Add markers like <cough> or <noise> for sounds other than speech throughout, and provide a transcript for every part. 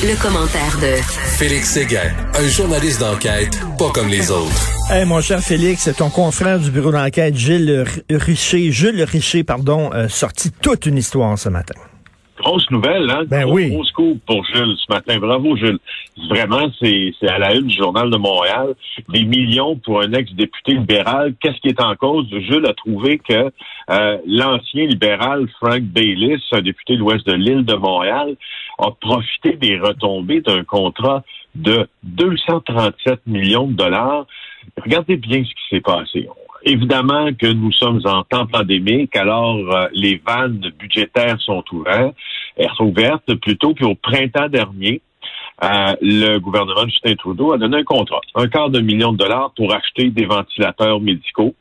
Le, commentaire de Félix Séguin, un journaliste d'enquête pas comme les autres. Hey, mon cher Félix, ton confrère du bureau d'enquête, Gilles Richer, Jules Richer, pardon, a sorti toute une histoire ce matin. Grosse nouvelle, hein? Ben oui. Grosse coup pour Jules ce matin. Bravo, Jules. Vraiment, c'est à la une du Journal de Montréal. Des millions pour un ex-député libéral. Qu'est-ce qui est en cause? Jules a trouvé que euh, l'ancien libéral Frank Bayliss, un député de l'ouest de l'île de Montréal, a profité des retombées d'un contrat de 237 millions de dollars. Regardez bien ce qui s'est passé. Évidemment que nous sommes en temps pandémique, alors euh, les vannes budgétaires sont ouvertes, elles sont ouvertes plutôt, puis au printemps dernier, euh, le gouvernement de Justin Trudeau a donné un contrat, un quart de million de dollars pour acheter des ventilateurs médicaux.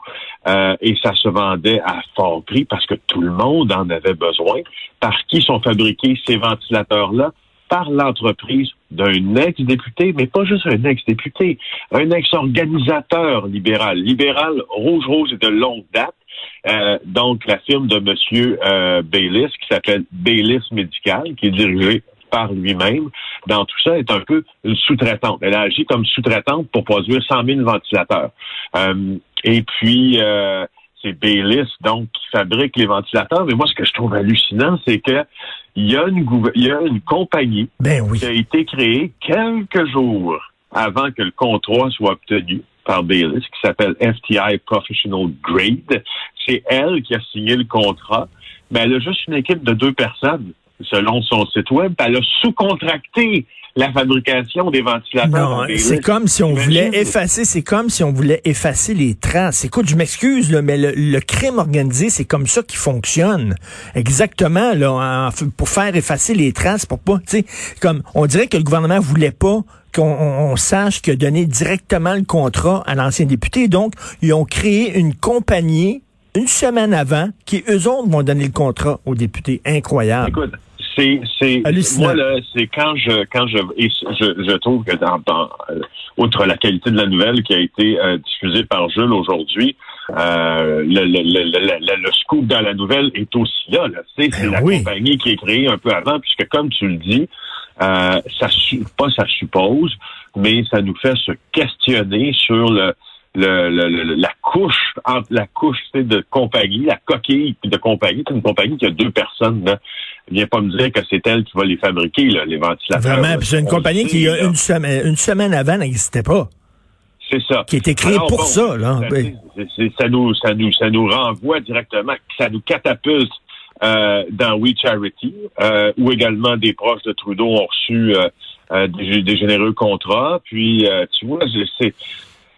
Euh, et ça se vendait à fort prix parce que tout le monde en avait besoin. Par qui sont fabriqués ces ventilateurs-là? par l'entreprise d'un ex-député, mais pas juste un ex-député, un ex-organisateur libéral, libéral rouge-rose et de longue date. Euh, donc, la firme de M. Euh, Bayliss, qui s'appelle Bayliss Médical, qui est dirigée par lui-même, dans tout ça, est un peu une sous-traitante. Elle agit comme sous-traitante pour produire 100 000 ventilateurs. Euh, et puis, euh, c'est Bayliss, donc, qui fabrique les ventilateurs. Mais moi, ce que je trouve hallucinant, c'est que il y a une, il y a une compagnie ben oui. qui a été créée quelques jours avant que le contrat soit obtenu par Bayliss, qui s'appelle FTI Professional Grade. C'est elle qui a signé le contrat, mais elle a juste une équipe de deux personnes, selon son site web. Elle a sous-contracté la fabrication des ventilateurs. Non, c'est comme si on voulait effacer, c'est comme si on voulait effacer les traces. Écoute, je m'excuse, mais le, crime organisé, c'est comme ça qu'il fonctionne. Exactement, là, pour faire effacer les traces, pour pas, tu sais, comme, on dirait que le gouvernement voulait pas qu'on sache que donner directement le contrat à l'ancien député. Donc, ils ont créé une compagnie une semaine avant qui, eux autres, vont donner le contrat aux députés. Incroyable c'est c'est moi là c'est quand je quand je et je, je trouve que dans, euh, outre la qualité de la nouvelle qui a été euh, diffusée par Jules aujourd'hui euh, le, le, le, le, scoop dans la nouvelle est aussi là, là. c'est ben la compagnie qui est créée un peu avant puisque comme tu le dis euh, ça pas ça suppose mais ça nous fait se questionner sur le le, la couche entre la couche de compagnie, la coquille de compagnie. C'est une compagnie qui a deux personnes. Là. Viens pas me dire que c'est elle qui va les fabriquer, là, les ventilateurs. Vraiment, c'est une compagnie qui, une semaine, une semaine avant, n'existait pas. C'est ça. Qui a été créée pour ça, là. ça, nous, ça, nous, ça nous renvoie directement, ça nous catapulte euh, dans We Charity, euh, où également des proches de Trudeau ont reçu euh, des, des, généreux contrats. Puis, tu vois, c'est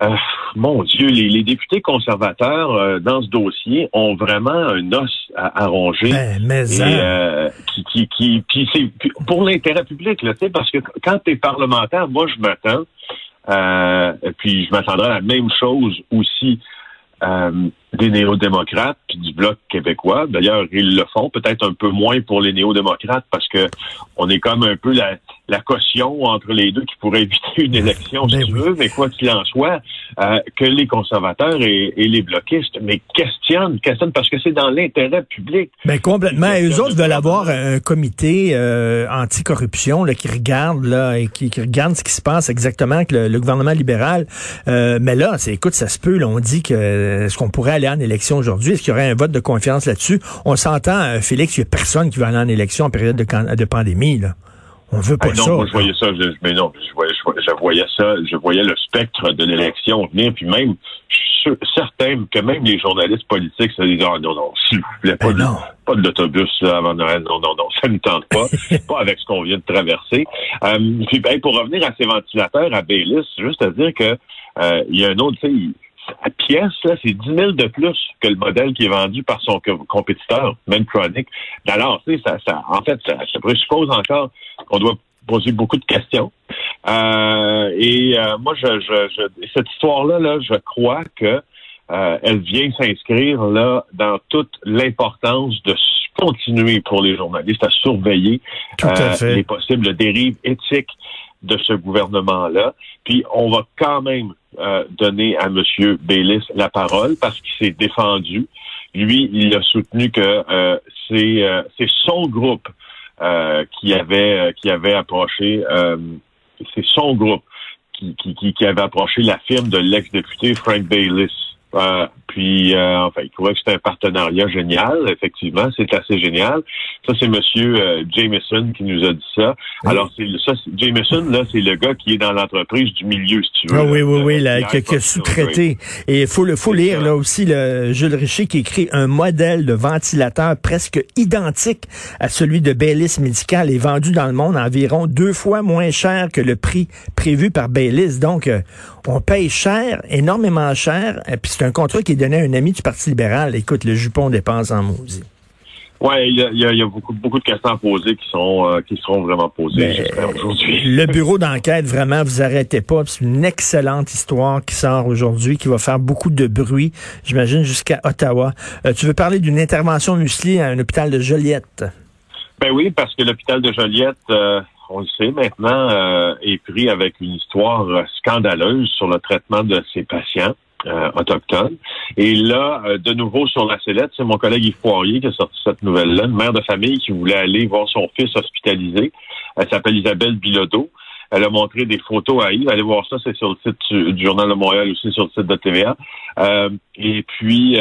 euh, mon Dieu, les, députés conservateurs euh, dans ce dossier ont vraiment un os à, ronger. Ben, mais hein. euh, qui, qui, qui, c'est pour l'intérêt public, là, parce que quand tu es parlementaire, moi je m'attends, puis je m'attendrai à la même chose aussi des néo-démocrates puis du bloc québécois. D'ailleurs, ils le font peut-être un peu moins pour les néo-démocrates parce que on est comme un peu la, la caution entre les deux qui pourrait <laughs> éviter une élection, si ben tu veux, mais quoi qu'il en soit, euh, que les conservateurs et, les bloquistes, mais questionnent, questionnent parce que c'est dans l'intérêt public. Ben complètement. eux autres veulent avoir un comité euh, anticorruption là, qui regarde là et qui, regarde ce qui se passe exactement avec le, gouvernement libéral. Euh, mais là, c'est écoute, ça se peut. Là, on dit que est-ce qu'on pourrait aller en élection aujourd'hui? Est-ce qu'il y aurait un vote de confiance là-dessus? On s'entend, euh, Félix, il n'y a personne qui va aller en élection en période de, de pandémie. Là. On veut pas non, ça. Moi, je voyais ça, je, mais non, je voyais, je, voyais ça, je voyais le spectre de l'élection venir, puis même, je suis certain que même les journalistes politiques se disent, ah non, non, s'il vous plaît, pas, ben de, pas de l'autobus avant Noël, non, non, non, <laughs> ça ne tente pas, <laughs> pas avec ce qu'on vient de traverser. Euh, puis ben, pour revenir à ces ventilateurs, à Baylis, juste à dire que euh, il y a un autre, tu sais, à pièce, là, c'est 10 000 de plus que le modèle qui est vendu par son compétiteur, Medtronic. Alors, tu sais, ça, ça, en fait, ça, ça présuppose encore qu'on doit poser beaucoup de questions. Euh, et euh, moi, je, je, cette histoire-là, là, je crois que euh, elle vient s'inscrire là dans toute l'importance de continuer pour les journalistes à surveiller les possibles dérives éthiques de ce gouvernement-là. Puis on va quand même euh, donner à M. Baylis la parole parce qu'il s'est défendu. Lui, il a soutenu que c'est, euh, c'est son groupe qui avait qui avait approché, c'est son groupe qui, qui, qui, avait approché la firme de l'ex-député Frank Bayliss. Euh, puis, euh, enfin, il trouvait que c'était un partenariat génial. Effectivement, c'est assez génial. Ça, c'est Monsieur euh, Jameson qui nous a dit ça. Alors, c'est ça, Jameson, là, c'est le gars qui est dans l'entreprise du milieu, si tu veux. Ah, oui, oui, oui, là, qui, a sous-traité. Et il faut le, faut lire là aussi le Jules Richer qui écrit un modèle de ventilateur presque identique à celui de Bayliss Medical est vendu dans le monde environ deux fois moins cher que le prix prévu par Bayliss. Donc, euh, on paye cher, énormément cher. Et puis c'est un contrat qui est donné à un ami du Parti libéral. Écoute, le jupon dépense en maudit. Oui, il y a, beaucoup, beaucoup de questions à poser qui sont euh, qui seront vraiment posées ben, aujourd'hui. <laughs> Le bureau d'enquête, vraiment, vous arrêtez pas. C'est une excellente histoire qui sort aujourd'hui, qui va faire beaucoup de bruit, j'imagine, jusqu'à Ottawa. Euh, tu veux parler d'une intervention musclée à un hôpital de Joliette? Ben oui, parce que l'hôpital de Joliette, euh, on le sait maintenant, est pris avec une histoire scandaleuse sur le traitement de ses patients. Euh, autochtone. Et là, euh, de nouveau sur la sellette, c'est mon collègue Yves Poirier qui a sorti cette nouvelle-là, une mère de famille qui voulait aller voir son fils hospitalisé. Elle s'appelle Isabelle Bilodeau. Elle a montré des photos à Yves. Allez voir ça, c'est sur le site du, Journal de Montréal, aussi sur le site de TVA. Euh, et puis,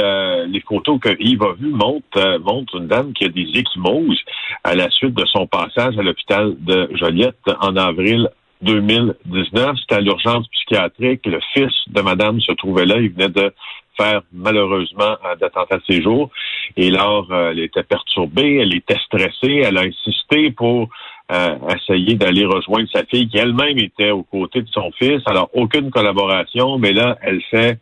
les photos que Yves a vues montrent, montrent une dame qui a des échymoses à la suite de son passage à l'hôpital de Joliette en avril 2019. C'était à l'urgence psychiatrique. Le fils de madame se trouvait là. Il venait de faire malheureusement d'attentat de séjour. Et alors, euh, elle était perturbée, elle était stressée, elle a insisté pour euh, essayer d'aller rejoindre sa fille qui elle-même était aux côtés de son fils. Alors, aucune collaboration, mais là, elle fait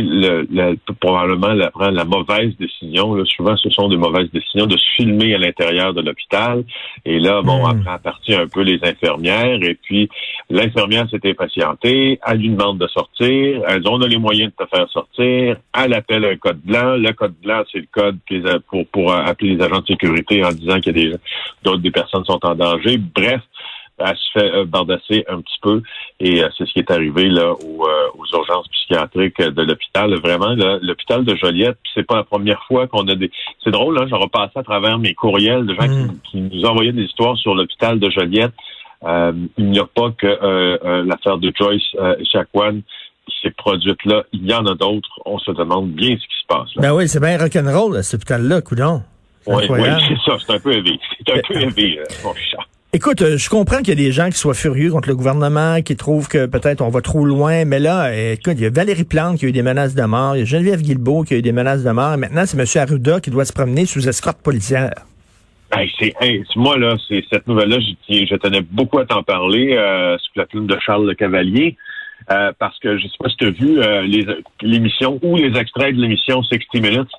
le, le, probablement la, la mauvaise décision. Là, souvent, ce sont des mauvaises décisions de se filmer à l'intérieur de l'hôpital. Et là, bon, mm. après partie un peu les infirmières. Et puis, l'infirmière s'est impatientée. Elle lui demande de sortir. Elles ont les moyens de te faire sortir. Elle appelle un code blanc. Le code blanc, c'est le code pour, pour appeler les agents de sécurité en disant qu'il y a des d'autres des personnes sont en danger. Bref, elle se fait euh, bardasser un petit peu et euh, c'est ce qui est arrivé là euh, aux, urgences psychiatriques de l'hôpital. Vraiment, l'hôpital de Joliette, c'est pas la première fois qu'on a des. C'est drôle, hein, j'en repassé à travers mes courriels de gens qui, mm. nous envoyaient des histoires sur l'hôpital de Joliette. il n'y a pas que l'affaire de Joyce et Chacuan qui s'est produite là. Il y en a d'autres. On se demande bien ce qui se passe. Là. Ben oui, c'est bien rock'n'roll, cet hôpital-là, coudon. Oui, oui, <laughs> c'est ça. C'est un peu élevé. C'est un peu élevé, mon chat. Écoute, euh, je comprends qu'il y a des gens qui soient furieux contre le gouvernement, qui trouvent que peut-être on va trop loin, mais là, écoute, il y a Valérie Plante qui a eu des menaces de mort, il y a Geneviève Guilbeault qui a eu des menaces de mort, et maintenant c'est M. Arruda qui doit se promener sous escorte policière. c'est moi là, c'est cette nouvelle-là, je, tenais beaucoup à t'en parler euh, sous la plume de Charles Le Cavalier. Euh, parce que je sais pas si tu as vu euh, l'émission ou les extraits de l'émission 60 Minutes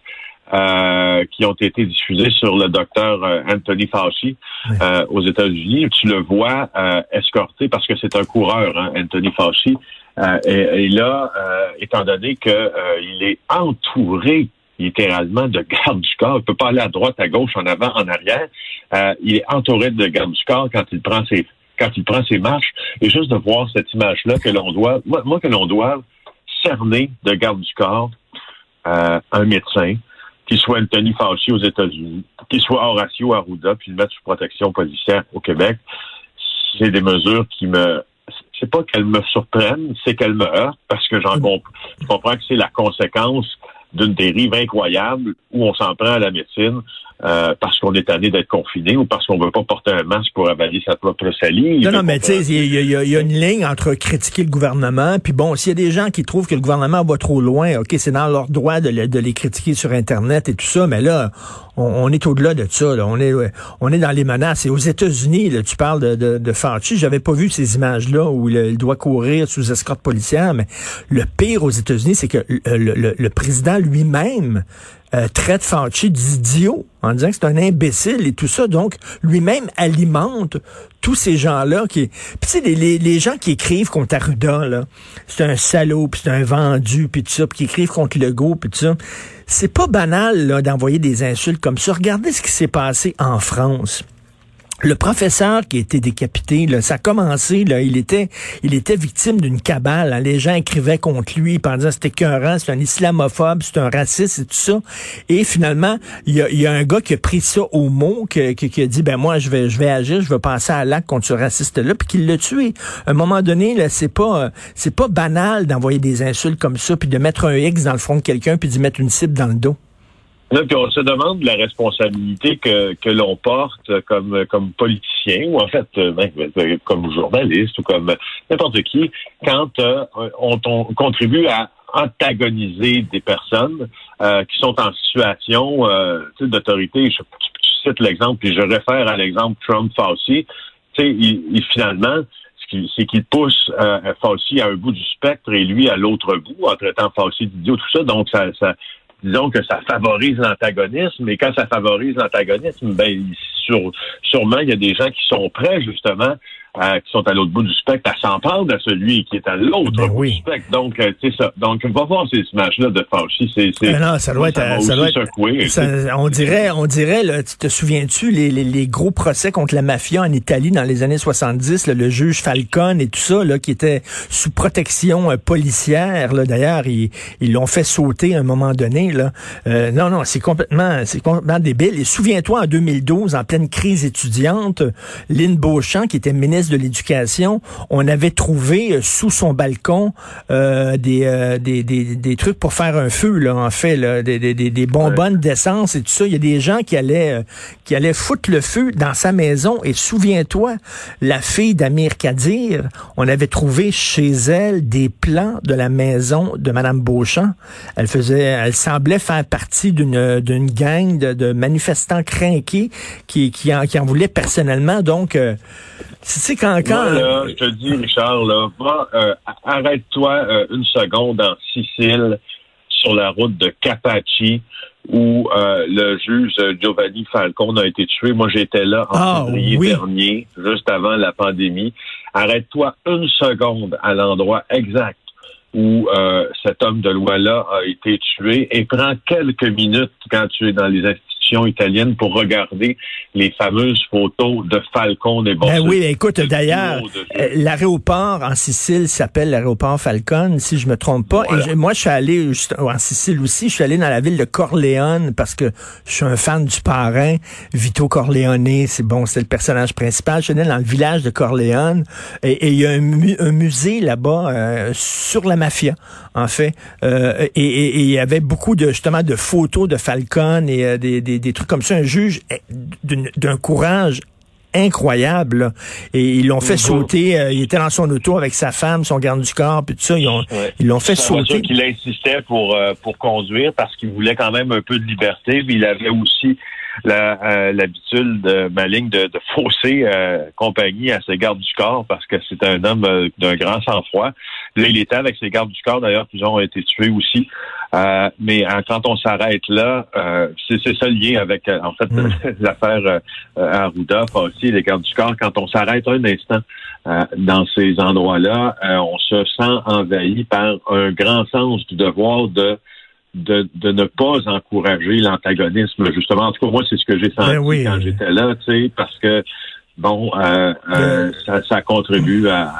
euh, qui ont été diffusés sur le docteur euh, Anthony Fauci euh, aux États-Unis. Tu le vois escorté parce que c'est un coureur, hein, Anthony Fauci. Et, là, étant donné qu'il est entouré littéralement de gardes du corps, il peut pas aller à droite, à gauche, en avant, en arrière. il est entouré de gardes du corps quand il prend ses quand il prend ses marches. Et juste de voir cette image-là que l'on doit, moi, que l'on doit cerner de garde du corps un médecin, qu'il soit Anthony Fauci aux États-Unis, qu'il soit Horacio Arruda, puis le mettre sous protection policière au Québec, c'est des mesures qui me c'est pas qu'elles me surprennent, c'est qu'elles me heurtent parce que j'en comprends que c'est la conséquence d'une dérive incroyable où on s'en prend à la médecine euh, parce qu'on est tanné d'être confiné ou parce qu'on veut pas porter un masque pour avaler sa propre salive. Non, non, mais tu sais, il y, a une ligne entre critiquer le gouvernement, puis bon, s'il y a des gens qui trouvent que le gouvernement va trop loin, ok, c'est dans leur droit de, de, les critiquer sur Internet et tout ça, mais là, on, est au-delà de ça. On est on est dans les menaces. Et aux États-Unis, tu parles de, de, de Fauci, j'avais pas vu ces images-là où il, doit courir sous escorte policière, mais le pire aux États-Unis, c'est que le, le président lui-même euh, traite Fauci d'idiot en disant que c'est un imbécile et tout ça. Donc, lui-même alimente tous ces gens-là qui... Puis tu sais, les, gens qui écrivent contre Arruda, là, c'est un salaud, puis c'est un vendu, puis tout ça, puis qui écrivent contre Legault, puis tout ça. C'est pas banal, là, d'envoyer des insultes comme ça. Regardez ce qui s'est passé en France. Le professeur qui a été décapité, là, ça a commencé, là, il était, il était victime d'une cabale. Hein. Les gens écrivaient contre lui pendant c'était qu'un c'est un islamophobe, c'est un raciste et tout ça. Et finalement, il y a, un gars qui a pris ça au mot, qui, qui, a dit ben moi je vais, je vais agir, je vais passer à l'acte contre ce raciste-là, puis qu'il l'a tué. À un moment donné, là, c'est pas, c'est pas banal d'envoyer des insultes comme ça, puis de mettre un X dans le front de quelqu'un, puis d'y mettre une cible dans le dos on se demande la responsabilité que, que l'on porte comme, comme politicien ou en fait euh, ben, ben, comme journaliste ou comme n'importe qui quand euh, on, contribue à antagoniser des personnes euh, qui sont en situation d'autorité. Je, cite l'exemple, puis je réfère à l'exemple Trump-Fauci. Il, il, finalement, c'est qu'il pousse Fauci à un bout du spectre et lui à l'autre bout en traitant Fauci d'idiot, tout ça. Donc, ça, ça, disons que ça favorise l'antagonisme, et quand ça favorise l'antagonisme, ben sur, sûrement il y a des gens qui sont prêts justement qui sont à l'autre bout du spectre à s'en prendre à celui qui est à l'autre ben bout du spectre. Donc, euh, c'est ça. Donc, on va voir ces images-là de Fauci. C'est, c'est, non, ça doit être, ça, doit être, on dirait, on dirait, là, tu te souviens-tu, les, les, les, gros procès contre la mafia en Italie dans les années 70, le juge Falcone et tout ça, là, qui était sous protection euh, policière, là, d'ailleurs, ils, ils l'ont fait sauter à un moment donné, là. Euh, non, non, c'est complètement, c'est complètement débile. Et souviens-toi, en 2012, en pleine crise étudiante, Lynn Beauchamp, qui était ministre de l'Éducation, on avait trouvé euh, sous son balcon euh, euh, des, des, des, trucs pour faire un feu, là, en fait, là, des, des, des bonbonnes d'essence et tout ça. Il y a des gens qui allaient, qui allaient foutre le feu dans sa maison. Et souviens-toi, la fille d'Amir Kadir, on avait trouvé chez elle des plans de la maison de Madame Beauchamp. Elle faisait, elle semblait faire partie d'une d'une gang de, de manifestants crainqués qui, qui, en, qui en voulaient personnellement. Donc, c'est quand, quand... là, je te dis, Richard, là, euh, arrête-toi euh, une seconde en Sicile sur la route de Capaci où euh, le juge Giovanni Falcone a été tué. Moi, j'étais là en ah, février dernier, juste avant la pandémie. Arrête-toi une seconde à l'endroit exact où cet homme de loi-là a été tué et prends quelques minutes quand tu es dans les italienne pour regarder les fameuses photos de Falcon et Ben oui, écoute, d'ailleurs, euh, l'aéroport en Sicile s'appelle l'aéroport Falcon, si je me trompe pas. Et moi, je suis allé en Sicile aussi. Je suis allé dans la ville de Corleone parce que je suis un fan du parrain, Vito Corleone. C'est bon, c'est le personnage principal. Je suis allé dans le village de Corleone et il y a un, musée là-bas euh, sur la mafia, en fait. Euh, et il y avait beaucoup de justement de photos de Falcon et des des, trucs comme ça, un juge d'un courage incroyable. Et ils l'ont fait sauter. Euh, il était dans son auto avec sa femme, son garde du corps, puis tout ça. Ils l'ont fait sauter. qu'il insistait pour euh, pour conduire parce qu'il voulait quand même un peu de liberté. il avait aussi euh, l'habitude de maligne de, de fausser compagnie à ses gardes du corps parce que c'est un homme d'un grand sang-froid. Là, il était avec ses gardes du corps. D'ailleurs, plusieurs ont été tués aussi. Euh, mais euh, quand on s'arrête là, euh, c'est ça lié avec, en fait, <laughs> mm. l'affaire Arruda, aussi les gardes du corps. Quand on s'arrête un instant dans ces endroits-là, on se sent envahi par un grand sens du devoir de de, de ne pas encourager l'antagonisme. Justement, en tout cas, moi, c'est ce que j'ai senti ben quand j'étais là, tu sais, parce que bon, euh, euh, ça, ça, contribue à,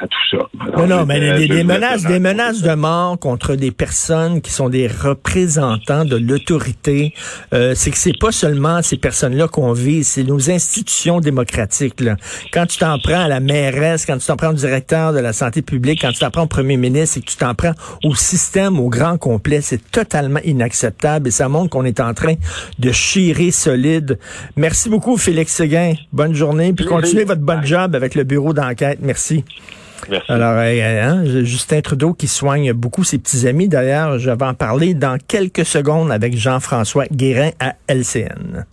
à, tout ça. non, non, mais des, des menaces, des menaces de mort contre des personnes qui sont des représentants de l'autorité, euh, c'est que c'est pas seulement ces personnes-là qu'on vit, c'est nos institutions démocratiques. Là. Quand tu t'en prends à la mairesse, quand tu t'en prends au directeur de la santé publique, quand tu t'en prends au premier ministre et que tu t'en prends au système, au grand complet, c'est totalement inacceptable et ça montre qu'on est en train de chirer solide. Merci beaucoup, Félix Séguin. Bonne journée, puis continuez votre bon job avec le bureau d'enquête. Merci. Merci. Alors, hein, Justin Trudeau qui soigne beaucoup ses petits amis. D'ailleurs, je vais en parler dans quelques secondes avec Jean-François Guérin à LCN.